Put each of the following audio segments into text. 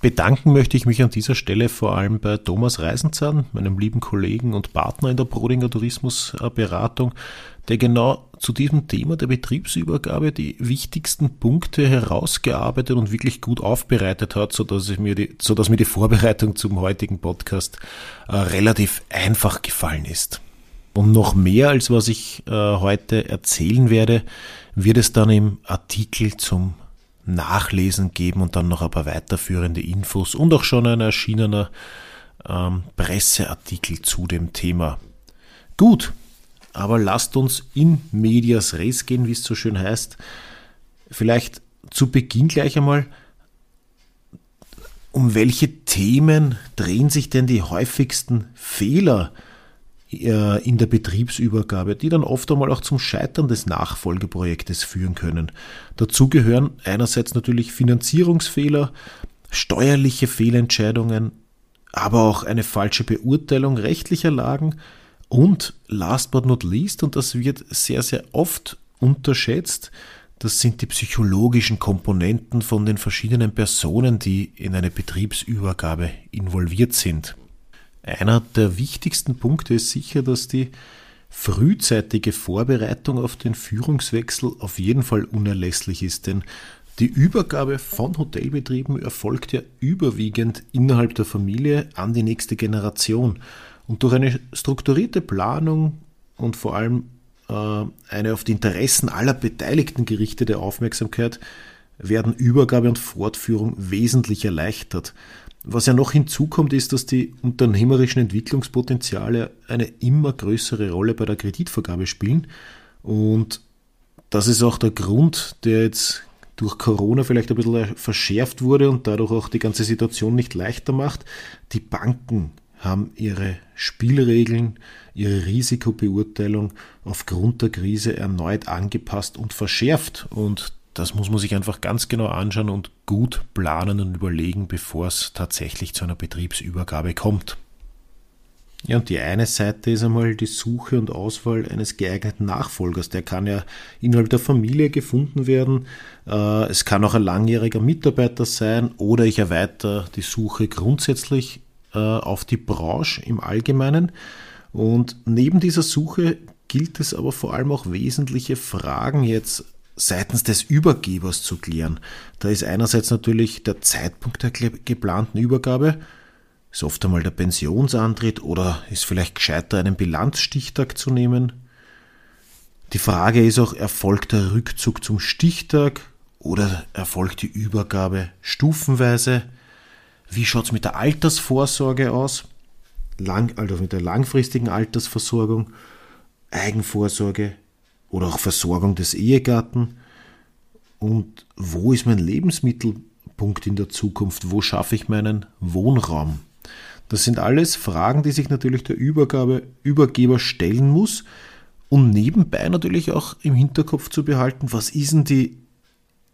Bedanken möchte ich mich an dieser Stelle vor allem bei Thomas Reisenzahn, meinem lieben Kollegen und Partner in der Brodinger Tourismusberatung, der genau zu diesem Thema der Betriebsübergabe die wichtigsten Punkte herausgearbeitet und wirklich gut aufbereitet hat, sodass, mir, die, sodass mir die Vorbereitung zum heutigen Podcast äh, relativ einfach gefallen ist. Und noch mehr als was ich äh, heute erzählen werde, wird es dann im Artikel zum Nachlesen geben und dann noch ein paar weiterführende Infos und auch schon ein erschienener ähm, Presseartikel zu dem Thema. Gut, aber lasst uns in medias res gehen, wie es so schön heißt. Vielleicht zu Beginn gleich einmal, um welche Themen drehen sich denn die häufigsten Fehler in der Betriebsübergabe, die dann oft einmal auch zum Scheitern des Nachfolgeprojektes führen können. Dazu gehören einerseits natürlich Finanzierungsfehler, steuerliche Fehlentscheidungen, aber auch eine falsche Beurteilung rechtlicher Lagen und last but not least, und das wird sehr, sehr oft unterschätzt, das sind die psychologischen Komponenten von den verschiedenen Personen, die in eine Betriebsübergabe involviert sind. Einer der wichtigsten Punkte ist sicher, dass die frühzeitige Vorbereitung auf den Führungswechsel auf jeden Fall unerlässlich ist, denn die Übergabe von Hotelbetrieben erfolgt ja überwiegend innerhalb der Familie an die nächste Generation. Und durch eine strukturierte Planung und vor allem äh, eine auf die Interessen aller Beteiligten gerichtete Aufmerksamkeit werden Übergabe und Fortführung wesentlich erleichtert. Was ja noch hinzukommt, ist, dass die unternehmerischen Entwicklungspotenziale eine immer größere Rolle bei der Kreditvergabe spielen. Und das ist auch der Grund, der jetzt durch Corona vielleicht ein bisschen verschärft wurde und dadurch auch die ganze Situation nicht leichter macht. Die Banken haben ihre Spielregeln, ihre Risikobeurteilung aufgrund der Krise erneut angepasst und verschärft. Und das muss man sich einfach ganz genau anschauen und gut planen und überlegen, bevor es tatsächlich zu einer Betriebsübergabe kommt. Ja, und die eine Seite ist einmal die Suche und Auswahl eines geeigneten Nachfolgers. Der kann ja innerhalb der Familie gefunden werden. Äh, es kann auch ein langjähriger Mitarbeiter sein oder ich erweitere die Suche grundsätzlich äh, auf die Branche im Allgemeinen. Und neben dieser Suche gilt es aber vor allem auch wesentliche Fragen jetzt seitens des Übergebers zu klären. Da ist einerseits natürlich der Zeitpunkt der geplanten Übergabe, ist oft einmal der Pensionsantritt oder ist vielleicht gescheiter, einen Bilanzstichtag zu nehmen. Die Frage ist auch, erfolgt der Rückzug zum Stichtag oder erfolgt die Übergabe stufenweise? Wie schaut es mit der Altersvorsorge aus? Lang, also mit der langfristigen Altersversorgung, Eigenvorsorge, oder auch Versorgung des Ehegatten. Und wo ist mein Lebensmittelpunkt in der Zukunft? Wo schaffe ich meinen Wohnraum? Das sind alles Fragen, die sich natürlich der Übergabe, Übergeber stellen muss und nebenbei natürlich auch im Hinterkopf zu behalten, was ist denn die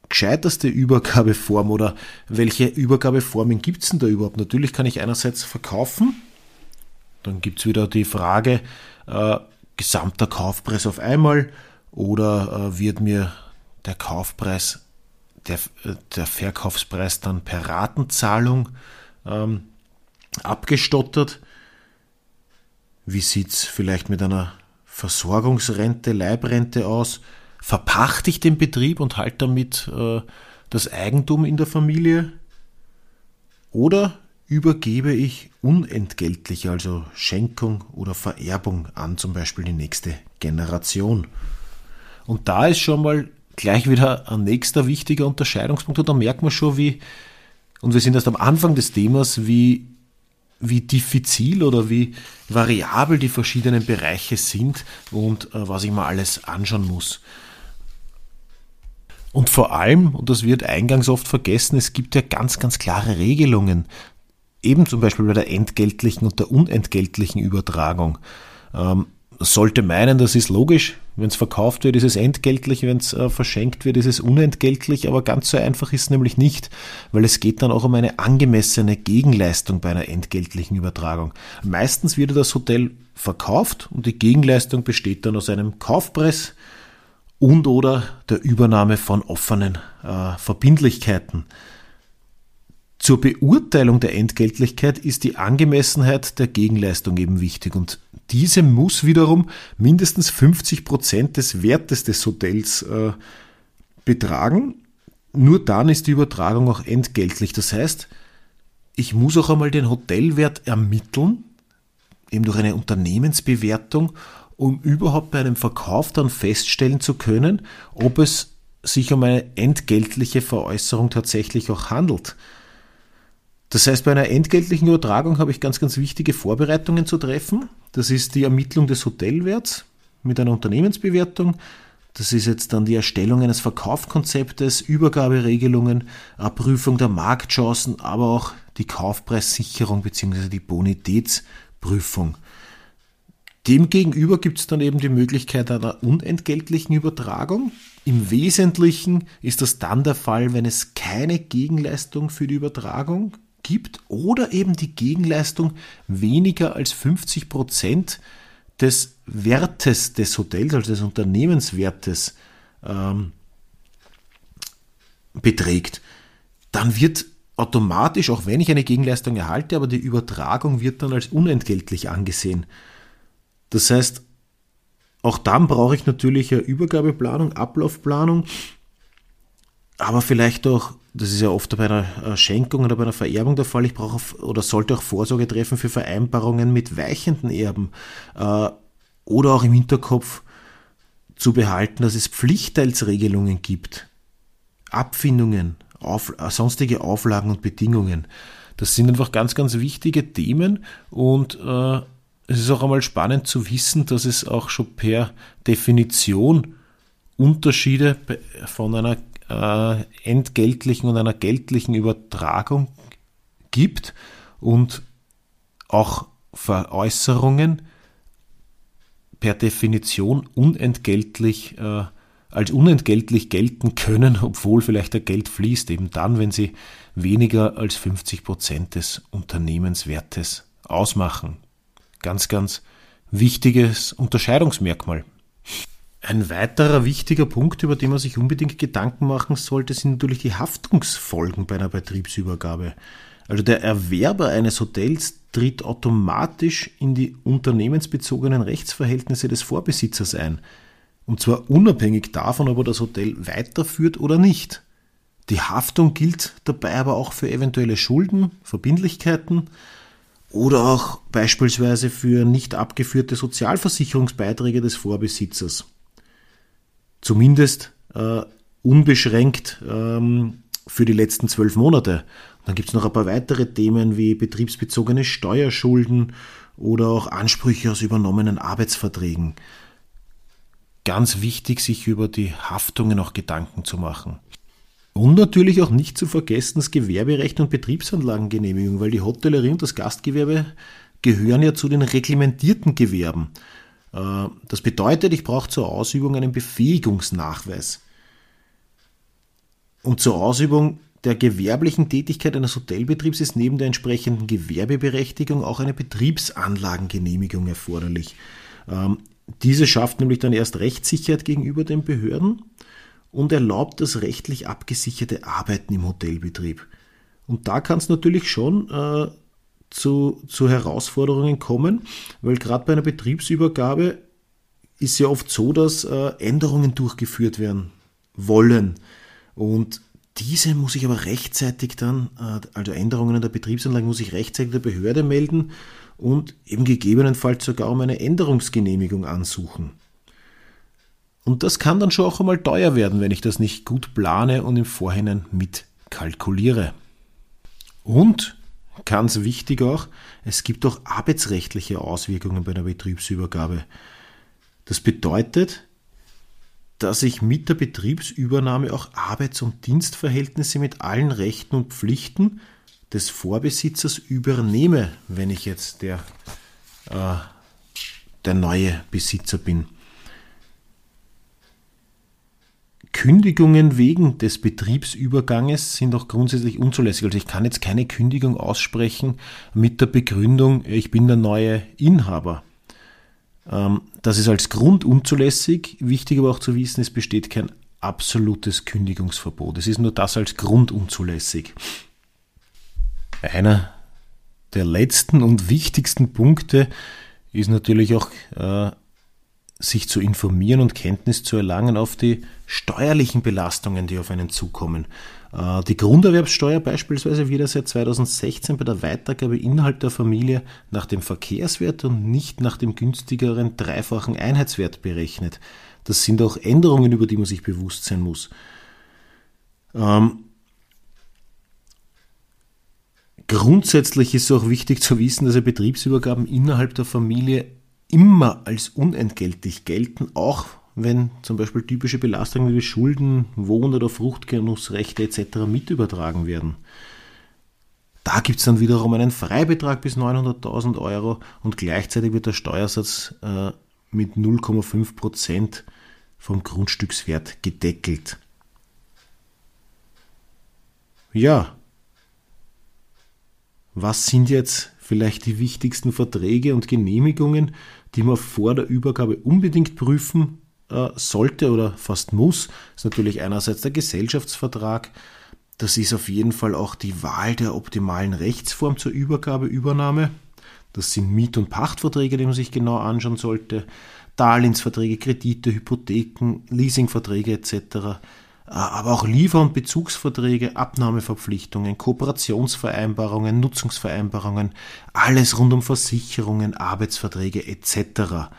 gescheiterste Übergabeform oder welche Übergabeformen gibt es denn da überhaupt? Natürlich kann ich einerseits verkaufen, dann gibt es wieder die Frage, äh, gesamter Kaufpreis auf einmal oder äh, wird mir der Kaufpreis, der, der Verkaufspreis dann per Ratenzahlung ähm, abgestottert? Wie sieht es vielleicht mit einer Versorgungsrente, Leibrente aus? Verpachte ich den Betrieb und halte damit äh, das Eigentum in der Familie? Oder übergebe ich unentgeltlich, also Schenkung oder Vererbung an zum Beispiel die nächste Generation. Und da ist schon mal gleich wieder ein nächster wichtiger Unterscheidungspunkt und da merkt man schon, wie, und wir sind erst am Anfang des Themas, wie, wie diffizil oder wie variabel die verschiedenen Bereiche sind und äh, was ich mal alles anschauen muss. Und vor allem, und das wird eingangs oft vergessen, es gibt ja ganz, ganz klare Regelungen eben zum Beispiel bei der entgeltlichen und der unentgeltlichen Übertragung. Ähm, sollte meinen, das ist logisch. Wenn es verkauft wird, ist es entgeltlich, wenn es äh, verschenkt wird, ist es unentgeltlich, aber ganz so einfach ist es nämlich nicht, weil es geht dann auch um eine angemessene Gegenleistung bei einer entgeltlichen Übertragung. Meistens wird das Hotel verkauft und die Gegenleistung besteht dann aus einem Kaufpreis und oder der Übernahme von offenen äh, Verbindlichkeiten. Zur Beurteilung der Entgeltlichkeit ist die Angemessenheit der Gegenleistung eben wichtig und diese muss wiederum mindestens 50 Prozent des Wertes des Hotels äh, betragen. Nur dann ist die Übertragung auch entgeltlich. Das heißt, ich muss auch einmal den Hotelwert ermitteln, eben durch eine Unternehmensbewertung, um überhaupt bei einem Verkauf dann feststellen zu können, ob es sich um eine entgeltliche Veräußerung tatsächlich auch handelt. Das heißt, bei einer entgeltlichen Übertragung habe ich ganz, ganz wichtige Vorbereitungen zu treffen. Das ist die Ermittlung des Hotelwerts mit einer Unternehmensbewertung. Das ist jetzt dann die Erstellung eines Verkaufskonzeptes, Übergaberegelungen, Abprüfung der Marktchancen, aber auch die Kaufpreissicherung bzw. die Bonitätsprüfung. Demgegenüber gibt es dann eben die Möglichkeit einer unentgeltlichen Übertragung. Im Wesentlichen ist das dann der Fall, wenn es keine Gegenleistung für die Übertragung gibt oder eben die Gegenleistung weniger als 50 Prozent des Wertes des Hotels, also des Unternehmenswertes ähm, beträgt, dann wird automatisch, auch wenn ich eine Gegenleistung erhalte, aber die Übertragung wird dann als unentgeltlich angesehen. Das heißt, auch dann brauche ich natürlich eine Übergabeplanung, Ablaufplanung, aber vielleicht auch das ist ja oft bei einer äh, Schenkung oder bei einer Vererbung der Fall, ich brauche oder sollte auch Vorsorge treffen für Vereinbarungen mit weichenden Erben äh, oder auch im Hinterkopf zu behalten, dass es Pflichtteilsregelungen gibt, Abfindungen, auf, äh, sonstige Auflagen und Bedingungen. Das sind einfach ganz, ganz wichtige Themen und äh, es ist auch einmal spannend zu wissen, dass es auch schon per Definition Unterschiede von einer äh, entgeltlichen und einer geltlichen Übertragung gibt und auch Veräußerungen per Definition unentgeltlich äh, als unentgeltlich gelten können, obwohl vielleicht der Geld fließt, eben dann, wenn sie weniger als 50 Prozent des Unternehmenswertes ausmachen. Ganz, ganz wichtiges Unterscheidungsmerkmal. Ein weiterer wichtiger Punkt, über den man sich unbedingt Gedanken machen sollte, sind natürlich die Haftungsfolgen bei einer Betriebsübergabe. Also der Erwerber eines Hotels tritt automatisch in die unternehmensbezogenen Rechtsverhältnisse des Vorbesitzers ein. Und zwar unabhängig davon, ob er das Hotel weiterführt oder nicht. Die Haftung gilt dabei aber auch für eventuelle Schulden, Verbindlichkeiten oder auch beispielsweise für nicht abgeführte Sozialversicherungsbeiträge des Vorbesitzers zumindest äh, unbeschränkt ähm, für die letzten zwölf Monate. Dann gibt es noch ein paar weitere Themen wie betriebsbezogene Steuerschulden oder auch Ansprüche aus übernommenen Arbeitsverträgen. Ganz wichtig, sich über die Haftungen auch Gedanken zu machen. Und natürlich auch nicht zu vergessen das Gewerberecht und Betriebsanlagengenehmigung, weil die Hotellerie und das Gastgewerbe gehören ja zu den reglementierten Gewerben. Äh, das bedeutet, ich brauche zur Ausübung einen Befähigungsnachweis. Und zur Ausübung der gewerblichen Tätigkeit eines Hotelbetriebs ist neben der entsprechenden Gewerbeberechtigung auch eine Betriebsanlagengenehmigung erforderlich. Ähm, diese schafft nämlich dann erst Rechtssicherheit gegenüber den Behörden und erlaubt das rechtlich abgesicherte Arbeiten im Hotelbetrieb. Und da kann es natürlich schon äh, zu, zu Herausforderungen kommen, weil gerade bei einer Betriebsübergabe ist ja oft so, dass äh, Änderungen durchgeführt werden wollen. Und diese muss ich aber rechtzeitig dann, äh, also Änderungen in der Betriebsanlage muss ich rechtzeitig der Behörde melden und eben gegebenenfalls sogar um eine Änderungsgenehmigung ansuchen. Und das kann dann schon auch einmal teuer werden, wenn ich das nicht gut plane und im Vorhinein mitkalkuliere. Und Ganz wichtig auch, es gibt auch arbeitsrechtliche Auswirkungen bei einer Betriebsübergabe. Das bedeutet, dass ich mit der Betriebsübernahme auch Arbeits- und Dienstverhältnisse mit allen Rechten und Pflichten des Vorbesitzers übernehme, wenn ich jetzt der, äh, der neue Besitzer bin. Kündigungen wegen des Betriebsüberganges sind auch grundsätzlich unzulässig. Also ich kann jetzt keine Kündigung aussprechen mit der Begründung, ich bin der neue Inhaber. Ähm, das ist als Grund unzulässig. Wichtig aber auch zu wissen, es besteht kein absolutes Kündigungsverbot. Es ist nur das als Grund unzulässig. Einer der letzten und wichtigsten Punkte ist natürlich auch äh, sich zu informieren und Kenntnis zu erlangen auf die steuerlichen Belastungen, die auf einen zukommen. Äh, die Grunderwerbssteuer beispielsweise wird ja seit 2016 bei der Weitergabe innerhalb der Familie nach dem Verkehrswert und nicht nach dem günstigeren dreifachen Einheitswert berechnet. Das sind auch Änderungen, über die man sich bewusst sein muss. Ähm, grundsätzlich ist es auch wichtig zu wissen, dass Betriebsübergaben innerhalb der Familie immer als unentgeltlich gelten, auch wenn zum Beispiel typische Belastungen wie Schulden, Wohn- oder Fruchtgenussrechte etc. mit übertragen werden. Da gibt es dann wiederum einen Freibetrag bis 900.000 Euro und gleichzeitig wird der Steuersatz äh, mit 0,5 Prozent vom Grundstückswert gedeckelt. Ja, was sind jetzt vielleicht die wichtigsten Verträge und Genehmigungen, die man vor der Übergabe unbedingt prüfen äh, sollte oder fast muss. Ist natürlich einerseits der Gesellschaftsvertrag. Das ist auf jeden Fall auch die Wahl der optimalen Rechtsform zur Übergabe, Übernahme. Das sind Miet- und Pachtverträge, die man sich genau anschauen sollte. Darlehensverträge, Kredite, Hypotheken, Leasingverträge etc. Äh, aber auch Liefer- und Bezugsverträge, Abnahmeverpflichtungen, Kooperationsvereinbarungen, Nutzungsvereinbarungen, alles rund um Versicherungen, Arbeitsverträge etc.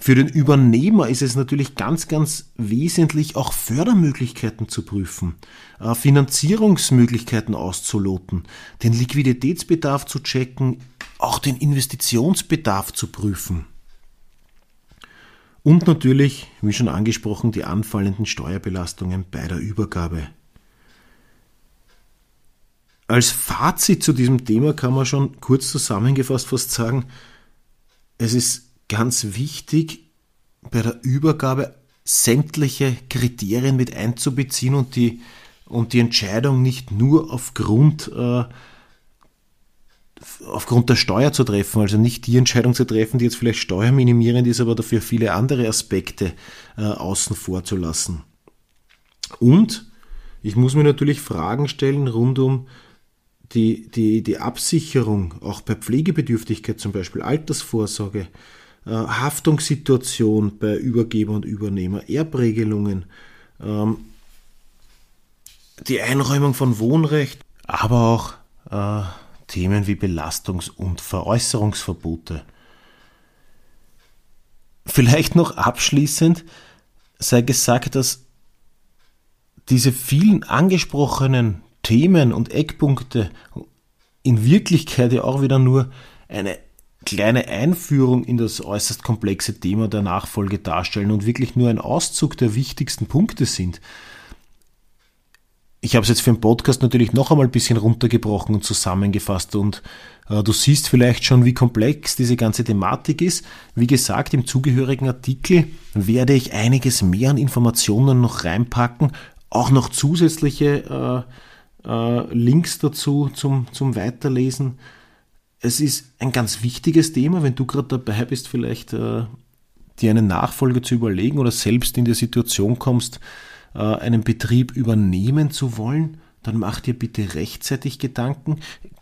Für den Übernehmer ist es natürlich ganz, ganz wesentlich, auch Fördermöglichkeiten zu prüfen, äh, Finanzierungsmöglichkeiten auszuloten, den Liquiditätsbedarf zu checken, auch den Investitionsbedarf zu prüfen. Und natürlich, wie schon angesprochen, die anfallenden Steuerbelastungen bei der Übergabe. Als Fazit zu diesem Thema kann man schon kurz zusammengefasst fast sagen, es ist ganz wichtig, bei der Übergabe sämtliche Kriterien mit einzubeziehen und die, und die Entscheidung nicht nur aufgrund äh, aufgrund der Steuer zu treffen, also nicht die Entscheidung zu treffen, die jetzt vielleicht steuerminimierend ist, aber dafür viele andere Aspekte äh, außen vor zu lassen. Und ich muss mir natürlich Fragen stellen rund um die, die, die Absicherung, auch bei Pflegebedürftigkeit zum Beispiel, Altersvorsorge, äh, Haftungssituation bei Übergeber und Übernehmer, Erbregelungen, ähm, die Einräumung von Wohnrecht, aber auch äh, Themen wie Belastungs- und Veräußerungsverbote. Vielleicht noch abschließend sei gesagt, dass diese vielen angesprochenen Themen und Eckpunkte in Wirklichkeit ja auch wieder nur eine kleine Einführung in das äußerst komplexe Thema der Nachfolge darstellen und wirklich nur ein Auszug der wichtigsten Punkte sind ich habe es jetzt für den Podcast natürlich noch einmal ein bisschen runtergebrochen und zusammengefasst und äh, du siehst vielleicht schon, wie komplex diese ganze Thematik ist. Wie gesagt, im zugehörigen Artikel werde ich einiges mehr an Informationen noch reinpacken, auch noch zusätzliche äh, äh, Links dazu zum, zum Weiterlesen. Es ist ein ganz wichtiges Thema, wenn du gerade dabei bist, vielleicht äh, dir eine Nachfolge zu überlegen oder selbst in die Situation kommst, einen Betrieb übernehmen zu wollen, dann mach dir bitte rechtzeitig Gedanken.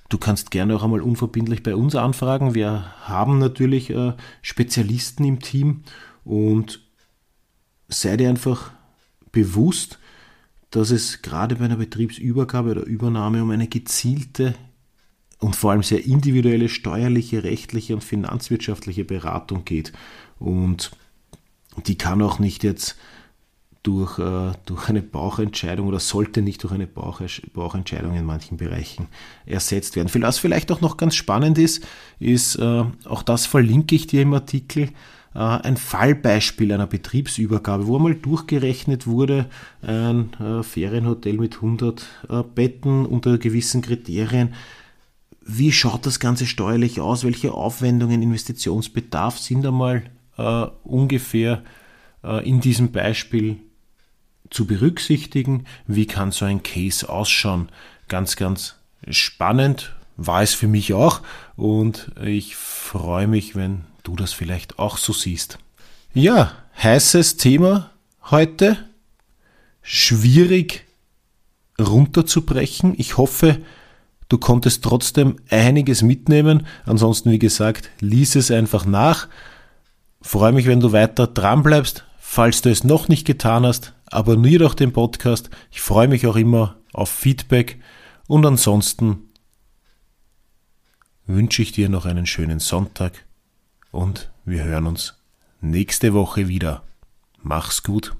Du kannst gerne auch einmal unverbindlich bei uns anfragen. Wir haben natürlich äh, Spezialisten im Team und sei dir einfach bewusst, dass es gerade bei einer Betriebsübergabe oder Übernahme um eine gezielte und vor allem sehr individuelle steuerliche, rechtliche und finanzwirtschaftliche Beratung geht. Und die kann auch nicht jetzt durch, äh, durch eine Bauchentscheidung oder sollte nicht durch eine Bauch, Bauchentscheidung in manchen Bereichen ersetzt werden. Was vielleicht auch noch ganz spannend ist, ist, äh, auch das verlinke ich dir im Artikel, äh, ein Fallbeispiel einer Betriebsübergabe, wo einmal durchgerechnet wurde, ein äh, Ferienhotel mit 100 äh, Betten unter gewissen Kriterien. Wie schaut das Ganze steuerlich aus? Welche Aufwendungen, Investitionsbedarf sind einmal äh, ungefähr äh, in diesem Beispiel zu berücksichtigen? Wie kann so ein Case ausschauen? Ganz, ganz spannend war es für mich auch und ich freue mich, wenn du das vielleicht auch so siehst. Ja, heißes Thema heute. Schwierig runterzubrechen. Ich hoffe, du konntest trotzdem einiges mitnehmen. Ansonsten, wie gesagt, lies es einfach nach. Freue mich, wenn du weiter dran bleibst. Falls du es noch nicht getan hast, abonniere doch den Podcast. Ich freue mich auch immer auf Feedback. Und ansonsten wünsche ich dir noch einen schönen Sonntag und wir hören uns nächste Woche wieder. Mach's gut.